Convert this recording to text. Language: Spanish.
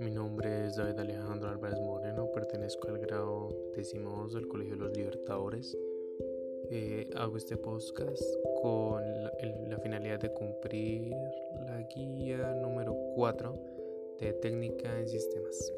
Mi nombre es David Alejandro Álvarez Moreno, pertenezco al grado decimos del Colegio de los Libertadores. Eh, hago este podcast con la, la, finalidad de cumplir la guía número 4 de técnica en sistemas.